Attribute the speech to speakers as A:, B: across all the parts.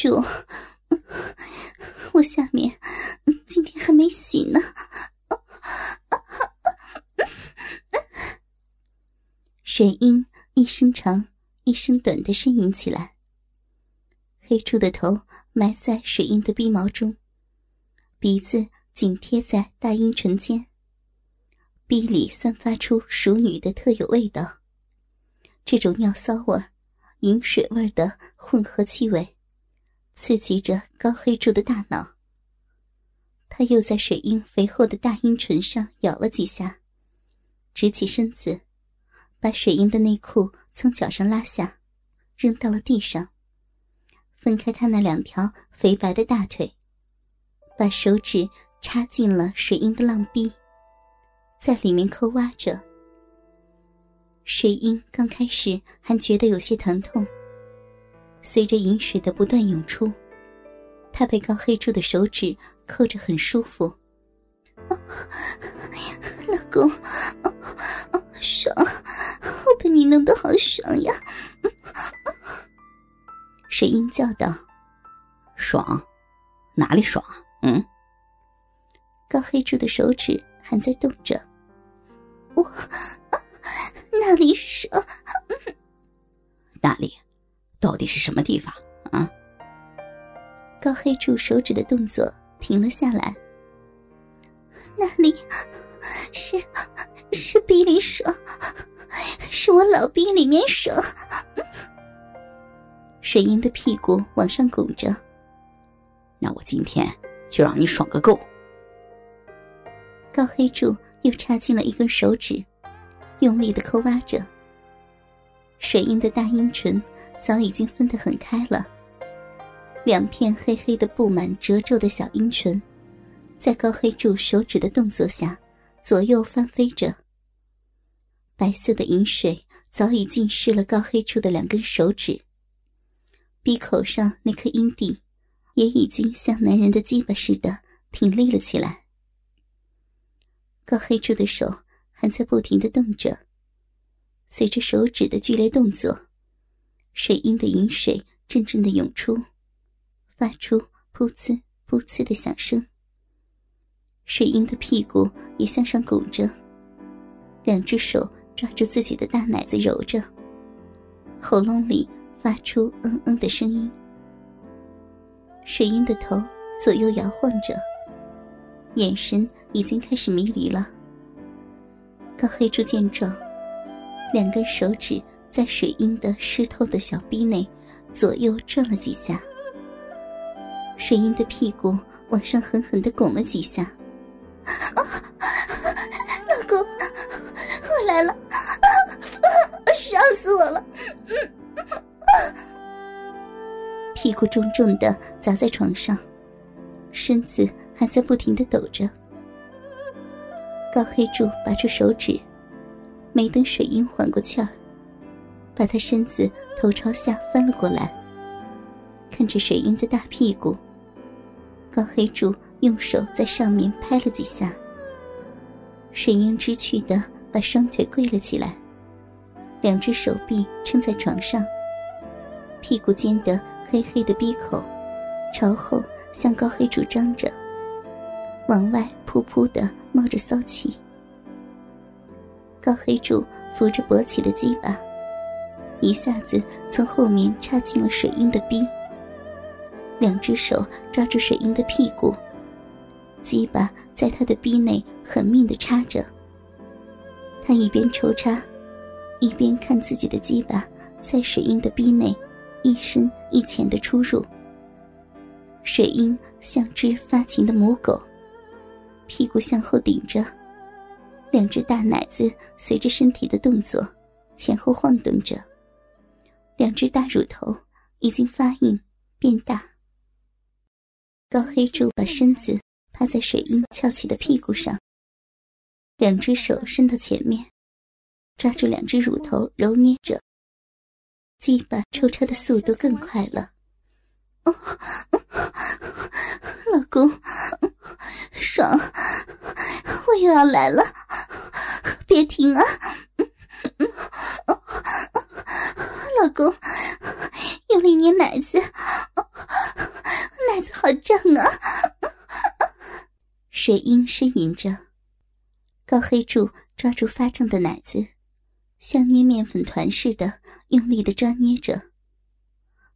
A: 主，我下面今天还没洗呢。水英一声长，一声短的呻吟起来。黑猪的头埋在水英的鼻毛中，鼻子紧贴在大阴唇间，鼻里散发出熟女的特有味道。这种尿骚味、饮水味的混合气味。刺激着高黑柱的大脑，他又在水英肥厚的大阴唇上咬了几下，直起身子，把水英的内裤从脚上拉下，扔到了地上，分开他那两条肥白的大腿，把手指插进了水英的浪逼，在里面抠挖着。水英刚开始还觉得有些疼痛。随着饮水的不断涌出，他被高黑柱的手指扣着很舒服。老公，爽！我被你弄得好爽呀！水英叫道：“
B: 爽？哪里爽？嗯？”
A: 高黑柱的手指还在动着。我哪里爽？
B: 哪里？到底是什么地方啊？
A: 高黑柱手指的动作停了下来。那里是是冰里爽，是我老冰里面爽。水英的屁股往上拱着。
B: 那我今天就让你爽个够。
A: 高黑柱又插进了一根手指，用力的抠挖着。水英的大阴唇。早已经分得很开了。两片黑黑的、布满褶皱的小阴唇，在高黑柱手指的动作下左右翻飞着。白色的饮水早已浸湿了高黑柱的两根手指。鼻口上那颗阴蒂，也已经像男人的鸡巴似的挺立了起来。高黑柱的手还在不停的动着，随着手指的剧烈动作。水英的饮水阵阵的涌出，发出噗呲噗呲的响声。水英的屁股也向上拱着，两只手抓住自己的大奶子揉着，喉咙里发出嗯嗯的声音。水英的头左右摇晃着，眼神已经开始迷离了。高黑柱见状，两根手指。在水英的湿透的小臂内左右转了几下，水英的屁股往上狠狠的拱了几下。老公，我来了，爽死我了！屁股重重的砸在床上，身子还在不停的抖着。高黑柱拔出手指，没等水英缓过气儿。把他身子头朝下翻了过来，看着水英的大屁股，高黑柱用手在上面拍了几下。水英知趣的把双腿跪了起来，两只手臂撑在床上，屁股间的黑黑的鼻口朝后向高黑柱张着，往外噗噗的冒着骚气。高黑柱扶着勃起的鸡巴。一下子从后面插进了水英的逼，两只手抓住水英的屁股，鸡巴在他的逼内狠命的插着。他一边抽插，一边看自己的鸡巴在水英的逼内一深一浅的出入。水英像只发情的母狗，屁股向后顶着，两只大奶子随着身体的动作前后晃动着。两只大乳头已经发硬变大。高黑柱把身子趴在水英翘起的屁股上，两只手伸到前面，抓住两只乳头揉捏着。鸡巴抽插的速度更快了。哦，老公，爽！我又要来了，别停啊！老公，用力捏奶子，好胀啊！水英呻吟着，高黑柱抓住发胀的奶子，像捏面粉团似的用力的抓捏着。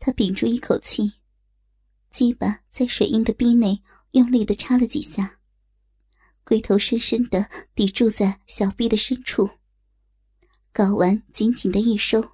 A: 他屏住一口气，鸡巴在水英的逼内用力的插了几下，龟头深深的抵住在小臂的深处。睾丸紧紧的一收，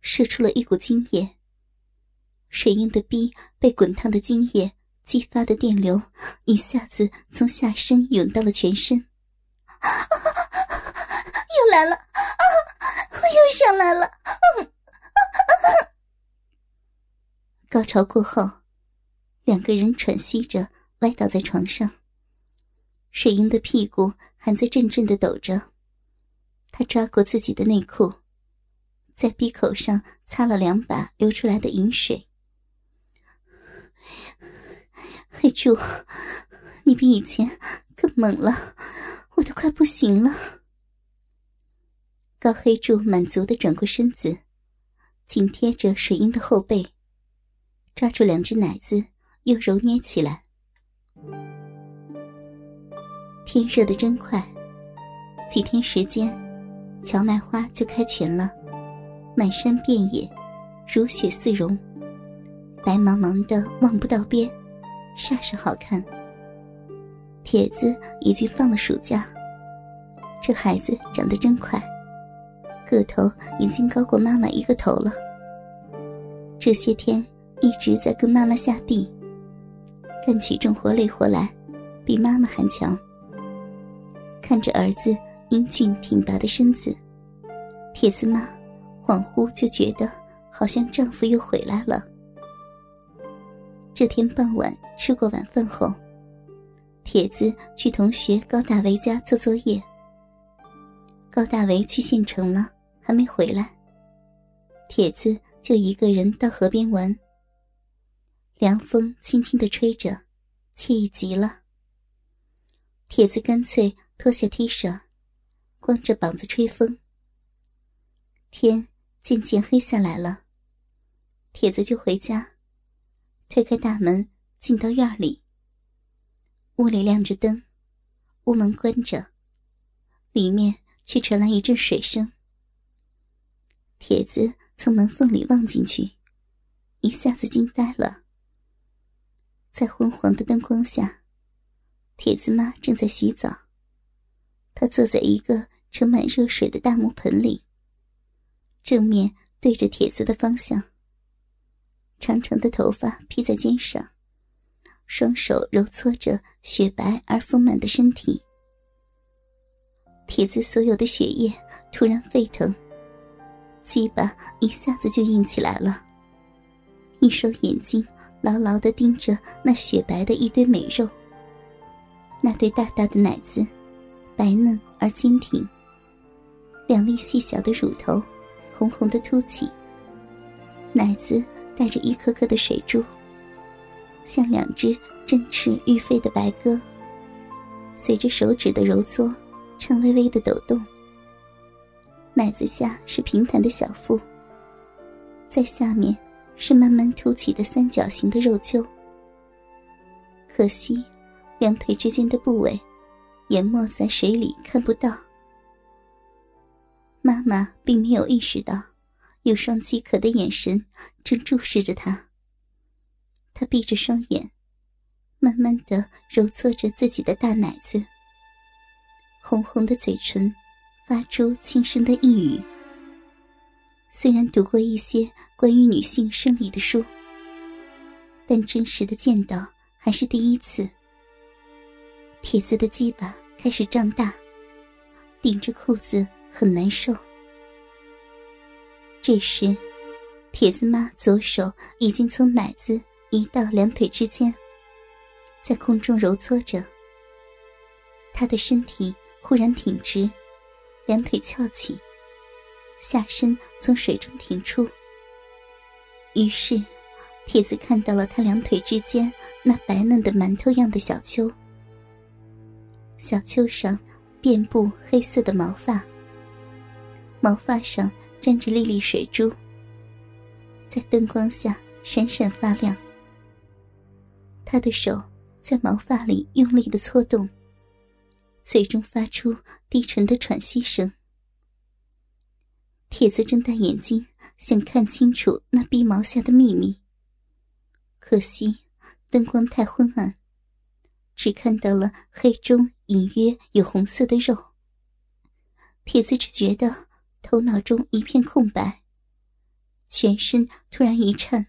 A: 射出了一股精液。水英的逼被滚烫的精液激发的电流，一下子从下身涌到了全身。又来了，我又上来了。高潮过后，两个人喘息着歪倒在床上。水英的屁股还在阵阵的抖着，她抓过自己的内裤，在鼻口上擦了两把流出来的饮水。黑柱，你比以前更猛了，我都快不行了。高黑柱满足的转过身子，紧贴着水英的后背。抓住两只奶子，又揉捏起来。天热的真快，几天时间，荞麦花就开全了，满山遍野，如雪似绒，白茫茫的望不到边，煞是好看。铁子已经放了暑假，这孩子长得真快，个头已经高过妈妈一个头了。这些天。一直在跟妈妈下地，干起重活累活来，比妈妈还强。看着儿子英俊挺拔的身子，铁子妈恍惚就觉得好像丈夫又回来了。这天傍晚吃过晚饭后，铁子去同学高大为家做作业。高大为去县城了，还没回来，铁子就一个人到河边玩。凉风轻轻的吹着，惬意极了。铁子干脆脱下 T 恤，光着膀子吹风。天渐渐黑下来了，铁子就回家，推开大门进到院里。屋里亮着灯，屋门关着，里面却传来一阵水声。铁子从门缝里望进去，一下子惊呆了。在昏黄的灯光下，铁子妈正在洗澡。她坐在一个盛满热水的大木盆里，正面对着铁子的方向。长长的头发披在肩上，双手揉搓着雪白而丰满的身体。铁子所有的血液突然沸腾，鸡巴一下子就硬起来了，一双眼睛。牢牢的盯着那雪白的一堆美肉，那对大大的奶子，白嫩而坚挺。两粒细小的乳头，红红的凸起。奶子带着一颗颗的水珠，像两只振翅欲飞的白鸽，随着手指的揉搓，颤巍巍的抖动。奶子下是平坦的小腹，在下面。是慢慢凸起的三角形的肉丘，可惜两腿之间的部位淹没在水里看不到。妈妈并没有意识到，有双饥渴的眼神正注视着他。他闭着双眼，慢慢的揉搓着自己的大奶子，红红的嘴唇发出轻声的呓语。虽然读过一些关于女性生理的书，但真实的见到还是第一次。铁子的鸡巴开始胀大，顶着裤子很难受。这时，铁子妈左手已经从奶子移到两腿之间，在空中揉搓着。她的身体忽然挺直，两腿翘起。下身从水中挺出，于是，铁子看到了他两腿之间那白嫩的馒头样的小丘。小丘上遍布黑色的毛发，毛发上沾着粒粒水珠，在灯光下闪闪发亮。他的手在毛发里用力的搓动，最终发出低沉的喘息声。铁子睁大眼睛，想看清楚那逼毛下的秘密。可惜灯光太昏暗，只看到了黑中隐约有红色的肉。铁子只觉得头脑中一片空白，全身突然一颤，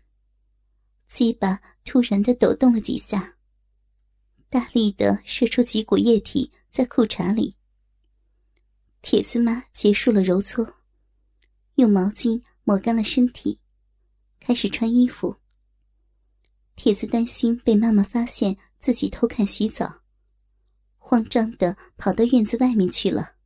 A: 鸡巴突然的抖动了几下，大力的射出几股液体在裤衩里。铁丝妈结束了揉搓。用毛巾抹干了身体，开始穿衣服。铁子担心被妈妈发现自己偷看洗澡，慌张的跑到院子外面去了。